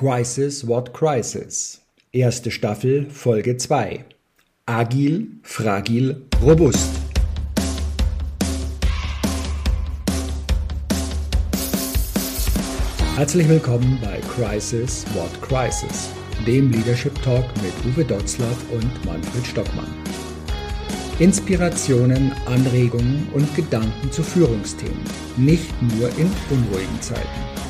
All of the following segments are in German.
Crisis What Crisis. Erste Staffel, Folge 2. Agil, fragil, robust. Herzlich willkommen bei Crisis What Crisis, dem Leadership Talk mit Uwe Dotzlaff und Manfred Stockmann. Inspirationen, Anregungen und Gedanken zu Führungsthemen, nicht nur in unruhigen Zeiten.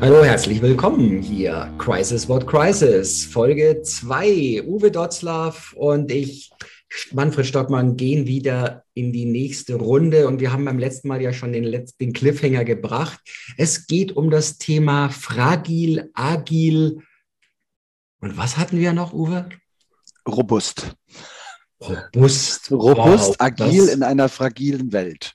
Hallo, herzlich willkommen hier. Crisis What Crisis, Folge 2. Uwe Dotzlaff und ich, Manfred Stockmann, gehen wieder in die nächste Runde. Und wir haben beim letzten Mal ja schon den, letzten Cliffhanger gebracht. Es geht um das Thema fragil, agil. Und was hatten wir noch, Uwe? Robust. Robust. Robust, wow, agil in einer fragilen Welt.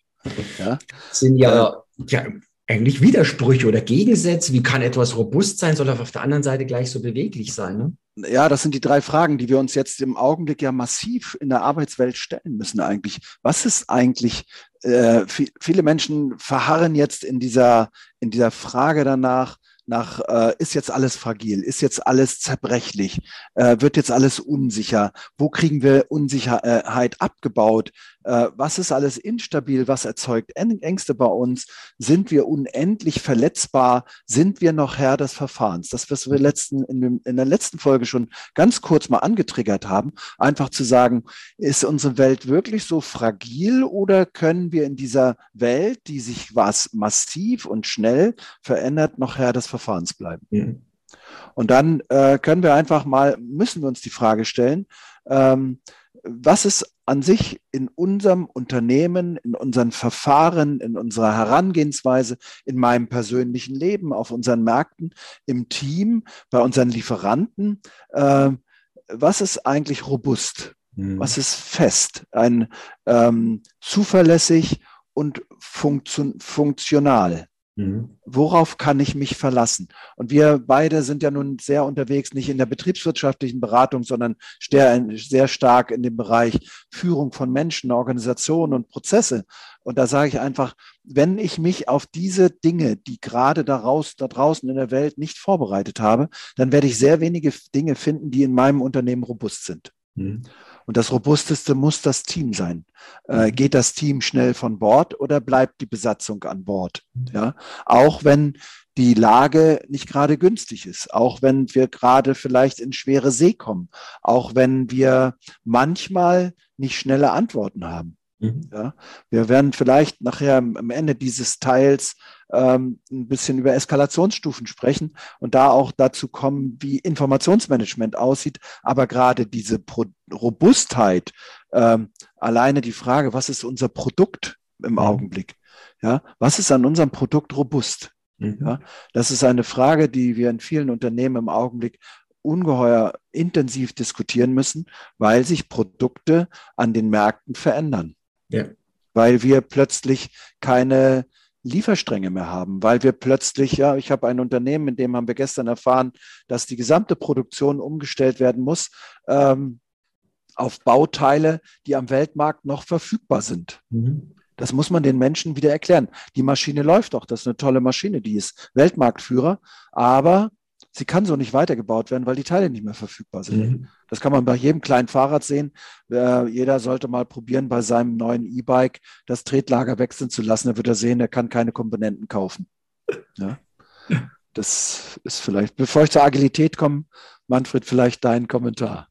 Ja? Sind ja, ja eigentlich Widersprüche oder Gegensätze. Wie kann etwas robust sein, soll auf der anderen Seite gleich so beweglich sein? Ne? Ja, das sind die drei Fragen, die wir uns jetzt im Augenblick ja massiv in der Arbeitswelt stellen müssen eigentlich. Was ist eigentlich, äh, viele Menschen verharren jetzt in dieser, in dieser Frage danach, nach, äh, ist jetzt alles fragil, ist jetzt alles zerbrechlich, äh, wird jetzt alles unsicher, wo kriegen wir Unsicherheit abgebaut, was ist alles instabil, was erzeugt Ängste bei uns, sind wir unendlich verletzbar, sind wir noch Herr des Verfahrens. Das, was wir letzten, in, dem, in der letzten Folge schon ganz kurz mal angetriggert haben, einfach zu sagen, ist unsere Welt wirklich so fragil oder können wir in dieser Welt, die sich was massiv und schnell verändert, noch Herr des Verfahrens bleiben? Mhm. Und dann äh, können wir einfach mal, müssen wir uns die Frage stellen, ähm, was ist an sich in unserem Unternehmen, in unseren Verfahren, in unserer Herangehensweise, in meinem persönlichen Leben, auf unseren Märkten, im Team, bei unseren Lieferanten, äh, was ist eigentlich robust? Mhm. Was ist fest? Ein ähm, zuverlässig und funktio funktional. Mhm. Worauf kann ich mich verlassen? Und wir beide sind ja nun sehr unterwegs, nicht in der betriebswirtschaftlichen Beratung, sondern sehr, sehr stark in dem Bereich Führung von Menschen, Organisationen und Prozesse. Und da sage ich einfach, wenn ich mich auf diese Dinge, die gerade daraus, da draußen in der Welt nicht vorbereitet habe, dann werde ich sehr wenige Dinge finden, die in meinem Unternehmen robust sind. Mhm. Und das Robusteste muss das Team sein. Äh, mhm. geht das Team schnell von Bord oder bleibt die Besatzung an Bord? Ja, auch wenn die Lage nicht gerade günstig ist, auch wenn wir gerade vielleicht in schwere See kommen, auch wenn wir manchmal nicht schnelle Antworten haben. Mhm. Ja, wir werden vielleicht nachher am Ende dieses Teils ähm, ein bisschen über Eskalationsstufen sprechen und da auch dazu kommen, wie Informationsmanagement aussieht. Aber gerade diese Pro Robustheit, ähm, alleine die Frage, was ist unser Produkt im mhm. Augenblick? Ja, was ist an unserem Produkt robust? Mhm. Ja, das ist eine Frage, die wir in vielen Unternehmen im Augenblick ungeheuer intensiv diskutieren müssen, weil sich Produkte an den Märkten verändern. Ja. Weil wir plötzlich keine Lieferstränge mehr haben, weil wir plötzlich, ja, ich habe ein Unternehmen, in dem haben wir gestern erfahren, dass die gesamte Produktion umgestellt werden muss ähm, auf Bauteile, die am Weltmarkt noch verfügbar sind. Mhm. Das muss man den Menschen wieder erklären. Die Maschine läuft doch, das ist eine tolle Maschine, die ist Weltmarktführer, aber sie kann so nicht weitergebaut werden, weil die Teile nicht mehr verfügbar sind. Mhm. Das kann man bei jedem kleinen Fahrrad sehen. Äh, jeder sollte mal probieren, bei seinem neuen E-Bike das Tretlager wechseln zu lassen. Da wird er sehen, er kann keine Komponenten kaufen. Ja? Das ist vielleicht, bevor ich zur Agilität komme, Manfred, vielleicht dein Kommentar.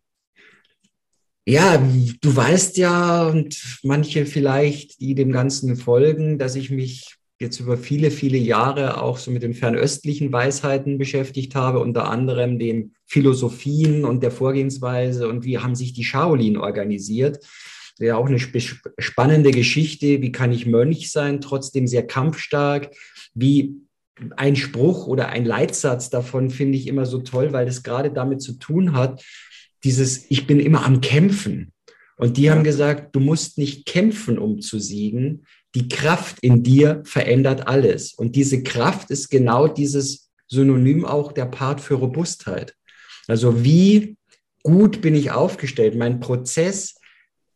Ja, du weißt ja und manche vielleicht, die dem Ganzen folgen, dass ich mich jetzt über viele, viele Jahre auch so mit den fernöstlichen Weisheiten beschäftigt habe, unter anderem den Philosophien und der Vorgehensweise und wie haben sich die Shaolin organisiert. Ja, auch eine spannende Geschichte. Wie kann ich Mönch sein, trotzdem sehr kampfstark? Wie ein Spruch oder ein Leitsatz davon finde ich immer so toll, weil das gerade damit zu tun hat, dieses, ich bin immer am Kämpfen. Und die haben gesagt, du musst nicht kämpfen, um zu siegen. Die Kraft in dir verändert alles. Und diese Kraft ist genau dieses Synonym auch der Part für Robustheit. Also wie gut bin ich aufgestellt, mein Prozess,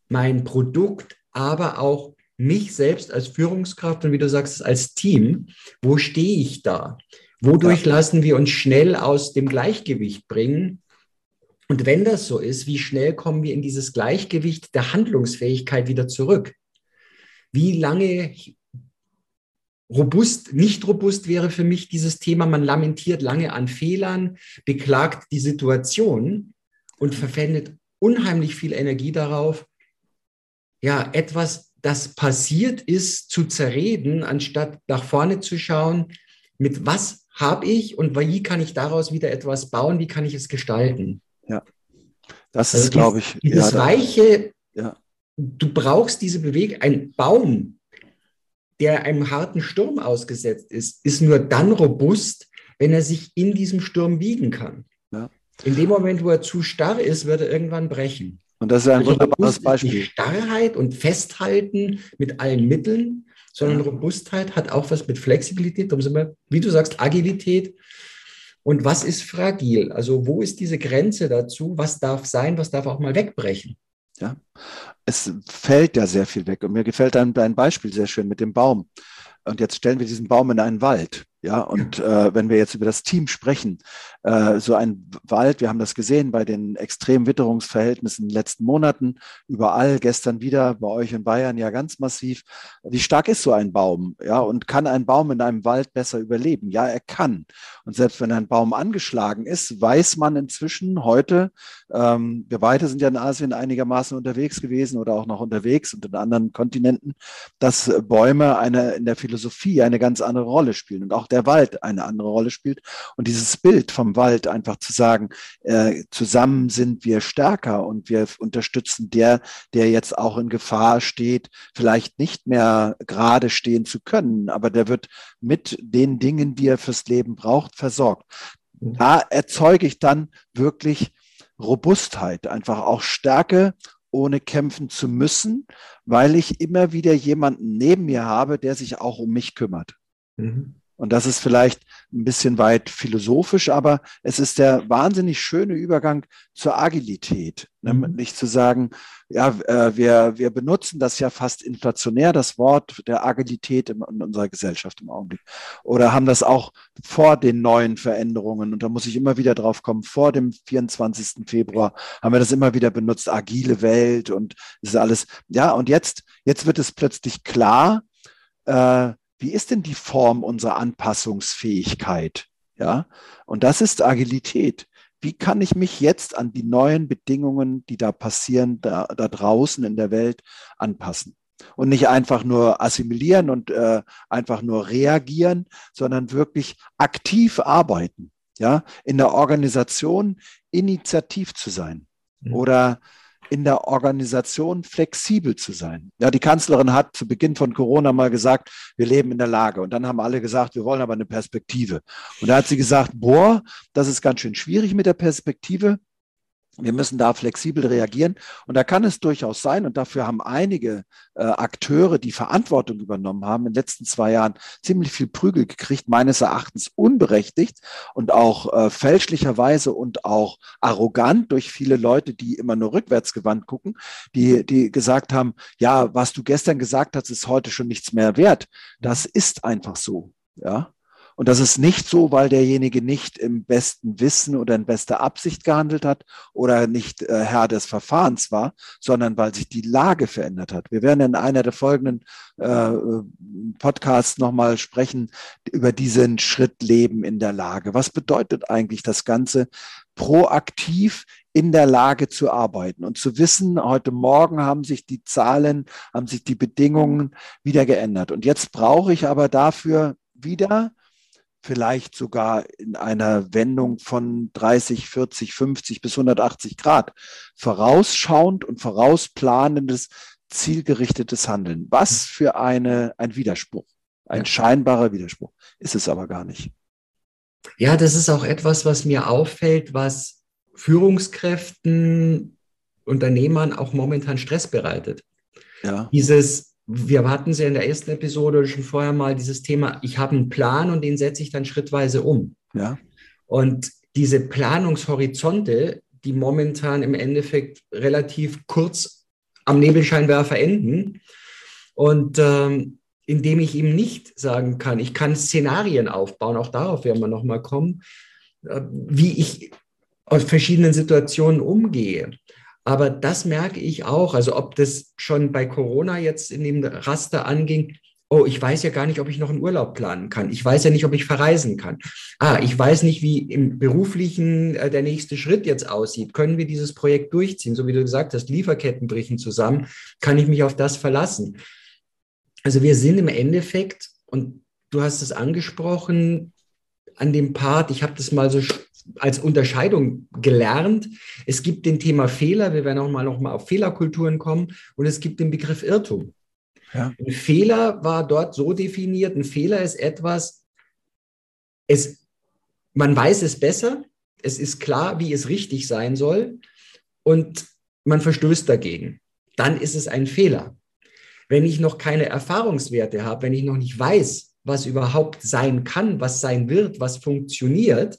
mein Produkt, aber auch mich selbst als Führungskraft und wie du sagst, als Team, wo stehe ich da? Wodurch lassen wir uns schnell aus dem Gleichgewicht bringen? Und wenn das so ist, wie schnell kommen wir in dieses Gleichgewicht der Handlungsfähigkeit wieder zurück? Wie lange robust, nicht robust wäre für mich dieses Thema, man lamentiert lange an Fehlern, beklagt die Situation und verwendet unheimlich viel Energie darauf, ja, etwas, das passiert ist, zu zerreden, anstatt nach vorne zu schauen, mit was habe ich und wie kann ich daraus wieder etwas bauen, wie kann ich es gestalten. Ja, das also ist, glaube ich. Dieses ja, weiche, ja. Du brauchst diese Bewegung, ein Baum, der einem harten Sturm ausgesetzt ist, ist nur dann robust, wenn er sich in diesem Sturm wiegen kann. Ja. In dem Moment, wo er zu starr ist, wird er irgendwann brechen. Und das ist ein also wunderbares Beispiel. Nicht Starrheit und Festhalten mit allen Mitteln, sondern ja. Robustheit hat auch was mit Flexibilität, darum sind wir, wie du sagst, Agilität. Und was ist fragil? Also wo ist diese Grenze dazu? Was darf sein? Was darf auch mal wegbrechen? Ja, es fällt ja sehr viel weg. Und mir gefällt ein, ein Beispiel sehr schön mit dem Baum. Und jetzt stellen wir diesen Baum in einen Wald. Ja, und äh, wenn wir jetzt über das Team sprechen, äh, so ein Wald, wir haben das gesehen bei den extremen Witterungsverhältnissen in den letzten Monaten, überall, gestern wieder bei euch in Bayern ja ganz massiv. Wie stark ist so ein Baum? Ja, und kann ein Baum in einem Wald besser überleben? Ja, er kann. Und selbst wenn ein Baum angeschlagen ist, weiß man inzwischen heute, ähm, wir beide sind ja in Asien einigermaßen unterwegs gewesen oder auch noch unterwegs und in anderen Kontinenten, dass Bäume eine, in der Philosophie eine ganz andere Rolle spielen und auch der der Wald eine andere Rolle spielt. Und dieses Bild vom Wald einfach zu sagen, äh, zusammen sind wir stärker und wir unterstützen der, der jetzt auch in Gefahr steht, vielleicht nicht mehr gerade stehen zu können, aber der wird mit den Dingen, die er fürs Leben braucht, versorgt. Da erzeuge ich dann wirklich Robustheit, einfach auch Stärke ohne kämpfen zu müssen, weil ich immer wieder jemanden neben mir habe, der sich auch um mich kümmert. Mhm. Und das ist vielleicht ein bisschen weit philosophisch, aber es ist der wahnsinnig schöne Übergang zur Agilität. Ne? Mhm. Nicht zu sagen, ja, äh, wir, wir benutzen das ja fast inflationär, das Wort der Agilität in, in, unserer Gesellschaft im Augenblick. Oder haben das auch vor den neuen Veränderungen, und da muss ich immer wieder drauf kommen, vor dem 24. Februar haben wir das immer wieder benutzt, agile Welt und das ist alles. Ja, und jetzt, jetzt wird es plötzlich klar, äh, wie ist denn die Form unserer Anpassungsfähigkeit? Ja, und das ist Agilität. Wie kann ich mich jetzt an die neuen Bedingungen, die da passieren, da, da draußen in der Welt anpassen? Und nicht einfach nur assimilieren und äh, einfach nur reagieren, sondern wirklich aktiv arbeiten. Ja, in der Organisation initiativ zu sein mhm. oder in der Organisation flexibel zu sein. Ja, die Kanzlerin hat zu Beginn von Corona mal gesagt, wir leben in der Lage. Und dann haben alle gesagt, wir wollen aber eine Perspektive. Und da hat sie gesagt, boah, das ist ganz schön schwierig mit der Perspektive. Wir müssen da flexibel reagieren. Und da kann es durchaus sein, und dafür haben einige äh, Akteure, die Verantwortung übernommen haben, in den letzten zwei Jahren ziemlich viel Prügel gekriegt, meines Erachtens unberechtigt und auch äh, fälschlicherweise und auch arrogant durch viele Leute, die immer nur rückwärtsgewandt gucken, die, die gesagt haben, ja, was du gestern gesagt hast, ist heute schon nichts mehr wert. Das ist einfach so. Ja. Und das ist nicht so, weil derjenige nicht im besten Wissen oder in bester Absicht gehandelt hat oder nicht äh, Herr des Verfahrens war, sondern weil sich die Lage verändert hat. Wir werden in einer der folgenden äh, Podcasts nochmal sprechen über diesen Schritt Leben in der Lage. Was bedeutet eigentlich das Ganze proaktiv in der Lage zu arbeiten und zu wissen, heute Morgen haben sich die Zahlen, haben sich die Bedingungen wieder geändert. Und jetzt brauche ich aber dafür wieder vielleicht sogar in einer Wendung von 30, 40, 50 bis 180 Grad. Vorausschauend und vorausplanendes, zielgerichtetes Handeln. Was für eine, ein Widerspruch. Ein ja. scheinbarer Widerspruch. Ist es aber gar nicht. Ja, das ist auch etwas, was mir auffällt, was Führungskräften, Unternehmern auch momentan Stress bereitet. Ja. Dieses, wir hatten es ja in der ersten Episode schon vorher mal, dieses Thema, ich habe einen Plan und den setze ich dann schrittweise um. Ja. Und diese Planungshorizonte, die momentan im Endeffekt relativ kurz am Nebelscheinwerfer enden und ähm, indem ich ihm nicht sagen kann, ich kann Szenarien aufbauen, auch darauf werden wir nochmal kommen, äh, wie ich aus verschiedenen Situationen umgehe. Aber das merke ich auch, also ob das schon bei Corona jetzt in dem Raster anging, oh, ich weiß ja gar nicht, ob ich noch einen Urlaub planen kann. Ich weiß ja nicht, ob ich verreisen kann. Ah, ich weiß nicht, wie im beruflichen äh, der nächste Schritt jetzt aussieht. Können wir dieses Projekt durchziehen? So wie du gesagt hast, Lieferketten brechen zusammen. Kann ich mich auf das verlassen? Also wir sind im Endeffekt, und du hast es angesprochen, an dem Part, ich habe das mal so als Unterscheidung gelernt. Es gibt den Thema Fehler, wir werden auch mal noch mal auf Fehlerkulturen kommen, und es gibt den Begriff Irrtum. Ja. Ein Fehler war dort so definiert, ein Fehler ist etwas, es, man weiß es besser, es ist klar, wie es richtig sein soll und man verstößt dagegen. Dann ist es ein Fehler. Wenn ich noch keine Erfahrungswerte habe, wenn ich noch nicht weiß, was überhaupt sein kann, was sein wird, was funktioniert,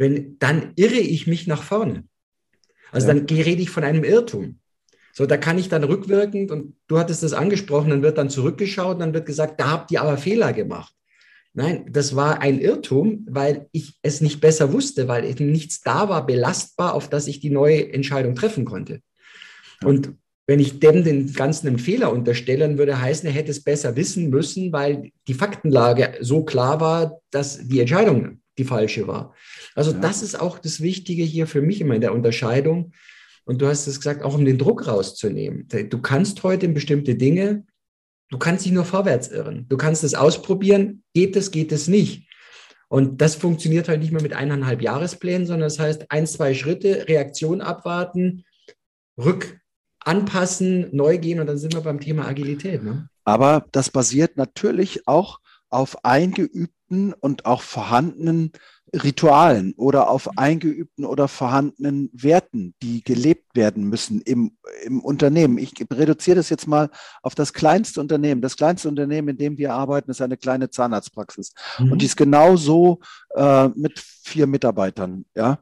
wenn, dann irre ich mich nach vorne. Also ja. dann rede ich von einem Irrtum. So, da kann ich dann rückwirkend, und du hattest das angesprochen, dann wird dann zurückgeschaut, dann wird gesagt, da habt ihr aber Fehler gemacht. Nein, das war ein Irrtum, weil ich es nicht besser wusste, weil nichts da war, belastbar, auf das ich die neue Entscheidung treffen konnte. Und wenn ich dem den Ganzen einen Fehler unterstellen würde, heißen, er hätte es besser wissen müssen, weil die Faktenlage so klar war, dass die Entscheidung die falsche war. Also ja. das ist auch das Wichtige hier für mich immer in der Unterscheidung. Und du hast es gesagt, auch um den Druck rauszunehmen. Du kannst heute in bestimmte Dinge, du kannst dich nur vorwärts irren. Du kannst es ausprobieren, geht es, geht es nicht. Und das funktioniert halt nicht mehr mit eineinhalb Jahresplänen, sondern das heißt, ein, zwei Schritte, Reaktion abwarten, rück anpassen, neu gehen und dann sind wir beim Thema Agilität. Ne? Aber das basiert natürlich auch auf eingeübten und auch vorhandenen Ritualen oder auf eingeübten oder vorhandenen Werten, die gelebt werden müssen im, im Unternehmen. Ich reduziere das jetzt mal auf das kleinste Unternehmen. Das kleinste Unternehmen, in dem wir arbeiten, ist eine kleine Zahnarztpraxis. Mhm. Und die ist genauso äh, mit vier Mitarbeitern. Ja.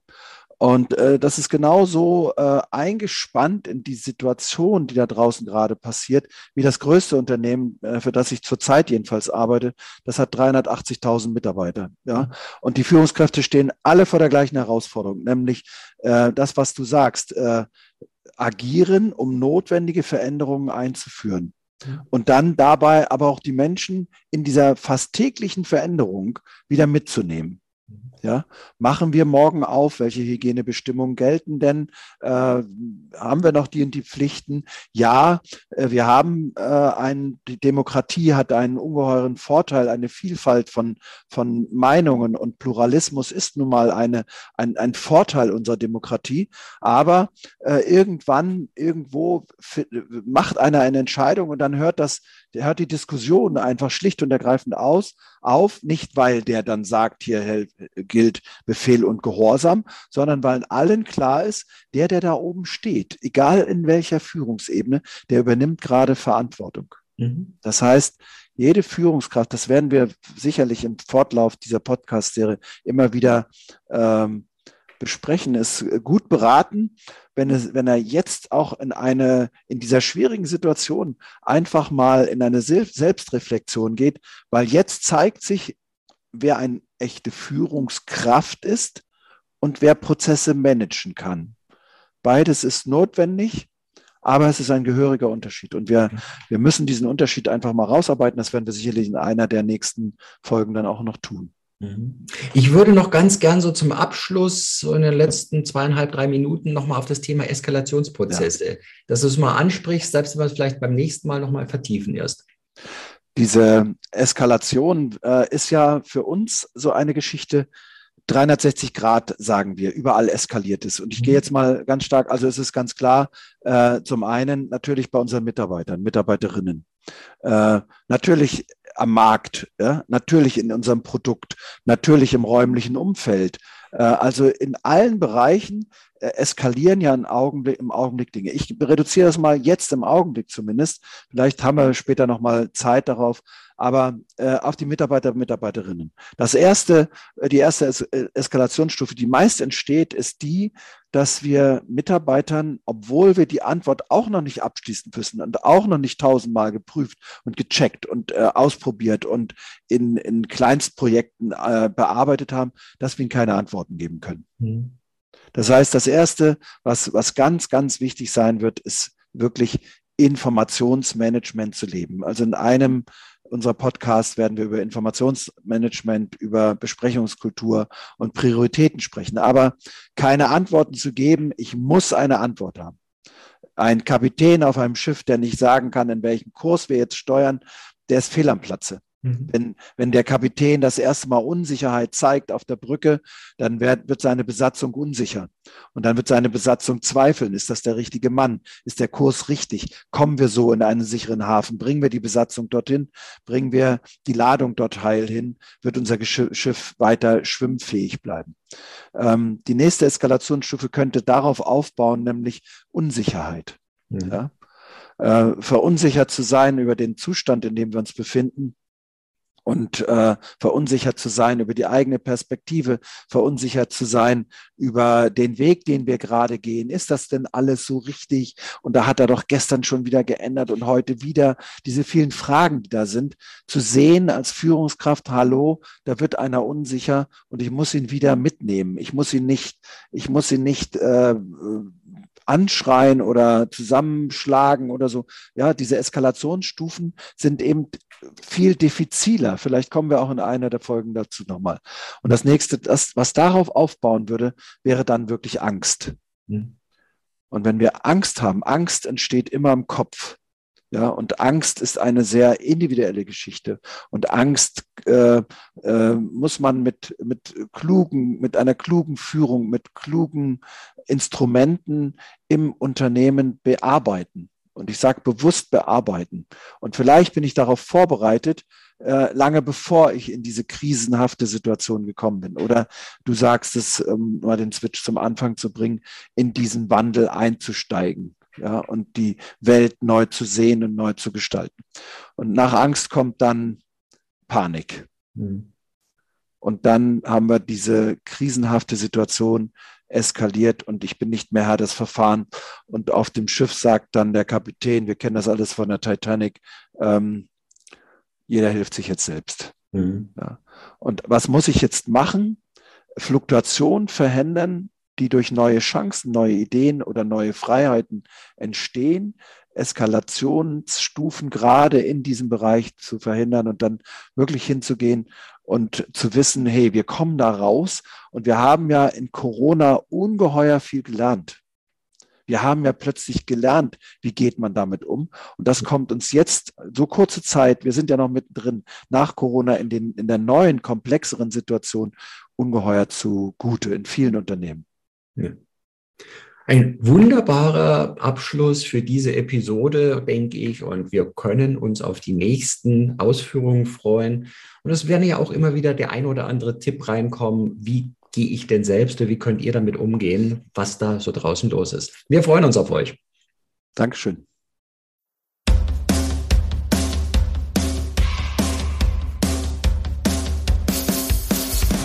Und äh, das ist genauso äh, eingespannt in die Situation, die da draußen gerade passiert, wie das größte Unternehmen, äh, für das ich zurzeit jedenfalls arbeite. Das hat 380.000 Mitarbeiter. Ja? Und die Führungskräfte stehen alle vor der gleichen Herausforderung, nämlich äh, das, was du sagst, äh, agieren, um notwendige Veränderungen einzuführen. Und dann dabei aber auch die Menschen in dieser fast täglichen Veränderung wieder mitzunehmen. Ja, machen wir morgen auf, welche Hygienebestimmungen gelten denn? Äh, haben wir noch die und die Pflichten? Ja, äh, wir haben äh, ein, die Demokratie hat einen ungeheuren Vorteil, eine Vielfalt von, von Meinungen und Pluralismus ist nun mal eine, ein, ein Vorteil unserer Demokratie. Aber äh, irgendwann, irgendwo macht einer eine Entscheidung und dann hört das der hört die Diskussion einfach schlicht und ergreifend aus, auf, nicht weil der dann sagt, hier gilt Befehl und Gehorsam, sondern weil allen klar ist, der, der da oben steht, egal in welcher Führungsebene, der übernimmt gerade Verantwortung. Mhm. Das heißt, jede Führungskraft, das werden wir sicherlich im Fortlauf dieser Podcast-Serie immer wieder ähm, besprechen, ist gut beraten, wenn, es, wenn er jetzt auch in eine, in dieser schwierigen Situation einfach mal in eine Selbstreflexion geht, weil jetzt zeigt sich, wer eine echte Führungskraft ist und wer Prozesse managen kann. Beides ist notwendig, aber es ist ein gehöriger Unterschied. Und wir, wir müssen diesen Unterschied einfach mal rausarbeiten. Das werden wir sicherlich in einer der nächsten Folgen dann auch noch tun. Mhm. Ich würde noch ganz gern so zum Abschluss, so in den letzten zweieinhalb, drei Minuten, nochmal auf das Thema Eskalationsprozesse, ja. dass du es mal ansprichst, selbst wenn wir es vielleicht beim nächsten Mal nochmal vertiefen erst. Diese Eskalation äh, ist ja für uns so eine Geschichte, 360 Grad, sagen wir, überall eskaliert ist. Und ich gehe mhm. jetzt mal ganz stark, also es ist ganz klar, äh, zum einen natürlich bei unseren Mitarbeitern, Mitarbeiterinnen. Äh, natürlich am Markt, ja? natürlich in unserem Produkt, natürlich im räumlichen Umfeld. Äh, also in allen Bereichen äh, eskalieren ja im Augenblick, im Augenblick Dinge. Ich reduziere das mal jetzt im Augenblick zumindest. Vielleicht haben wir später noch mal Zeit darauf, aber äh, auf die Mitarbeiter und Mitarbeiterinnen. Das erste, äh, die erste es äh, Eskalationsstufe, die meist entsteht, ist die, dass wir Mitarbeitern, obwohl wir die Antwort auch noch nicht abschließen müssen und auch noch nicht tausendmal geprüft und gecheckt und äh, ausprobiert und in, in Kleinstprojekten äh, bearbeitet haben, dass wir ihnen keine Antworten geben können. Mhm. Das heißt, das Erste, was, was ganz, ganz wichtig sein wird, ist wirklich Informationsmanagement zu leben. Also in einem unserer Podcasts werden wir über Informationsmanagement, über Besprechungskultur und Prioritäten sprechen. Aber keine Antworten zu geben, ich muss eine Antwort haben. Ein Kapitän auf einem Schiff, der nicht sagen kann, in welchem Kurs wir jetzt steuern, der ist fehl am Platze. Mhm. Wenn, wenn der Kapitän das erste Mal Unsicherheit zeigt auf der Brücke, dann wird, wird seine Besatzung unsicher. Und dann wird seine Besatzung zweifeln, ist das der richtige Mann? Ist der Kurs richtig? Kommen wir so in einen sicheren Hafen? Bringen wir die Besatzung dorthin? Bringen wir die Ladung dort heil hin? Wird unser Schiff weiter schwimmfähig bleiben? Ähm, die nächste Eskalationsstufe könnte darauf aufbauen, nämlich Unsicherheit. Mhm. Ja? Äh, verunsichert zu sein über den Zustand, in dem wir uns befinden, und äh, verunsichert zu sein über die eigene Perspektive, verunsichert zu sein über den Weg, den wir gerade gehen. Ist das denn alles so richtig? Und da hat er doch gestern schon wieder geändert und heute wieder diese vielen Fragen, die da sind, zu sehen als Führungskraft, hallo, da wird einer unsicher und ich muss ihn wieder mitnehmen. Ich muss ihn nicht, ich muss ihn nicht äh, anschreien oder zusammenschlagen oder so. Ja, diese Eskalationsstufen sind eben viel diffiziler. Vielleicht kommen wir auch in einer der Folgen dazu nochmal. Und das nächste, das, was darauf aufbauen würde, wäre dann wirklich Angst. Mhm. Und wenn wir Angst haben, Angst entsteht immer im Kopf. Ja, und Angst ist eine sehr individuelle Geschichte. Und Angst äh, äh, muss man mit, mit klugen, mit einer klugen Führung, mit klugen Instrumenten im Unternehmen bearbeiten. Und ich sage bewusst bearbeiten. Und vielleicht bin ich darauf vorbereitet, äh, lange bevor ich in diese krisenhafte Situation gekommen bin. Oder du sagst es, um mal den Switch zum Anfang zu bringen, in diesen Wandel einzusteigen. Ja, und die Welt neu zu sehen und neu zu gestalten. Und nach Angst kommt dann Panik. Mhm. Und dann haben wir diese krisenhafte Situation, eskaliert und ich bin nicht mehr Herr des Verfahrens. Und auf dem Schiff sagt dann der Kapitän, wir kennen das alles von der Titanic, ähm, jeder hilft sich jetzt selbst. Mhm. Ja. Und was muss ich jetzt machen? Fluktuation verhindern, die durch neue Chancen, neue Ideen oder neue Freiheiten entstehen, Eskalationsstufen gerade in diesem Bereich zu verhindern und dann wirklich hinzugehen und zu wissen, hey, wir kommen da raus und wir haben ja in Corona ungeheuer viel gelernt. Wir haben ja plötzlich gelernt, wie geht man damit um. Und das kommt uns jetzt so kurze Zeit, wir sind ja noch mittendrin, nach Corona in, den, in der neuen, komplexeren Situation ungeheuer zugute in vielen Unternehmen. Ein wunderbarer Abschluss für diese Episode, denke ich, und wir können uns auf die nächsten Ausführungen freuen. Und es werden ja auch immer wieder der ein oder andere Tipp reinkommen, wie gehe ich denn selbst oder wie könnt ihr damit umgehen, was da so draußen los ist. Wir freuen uns auf euch. Dankeschön.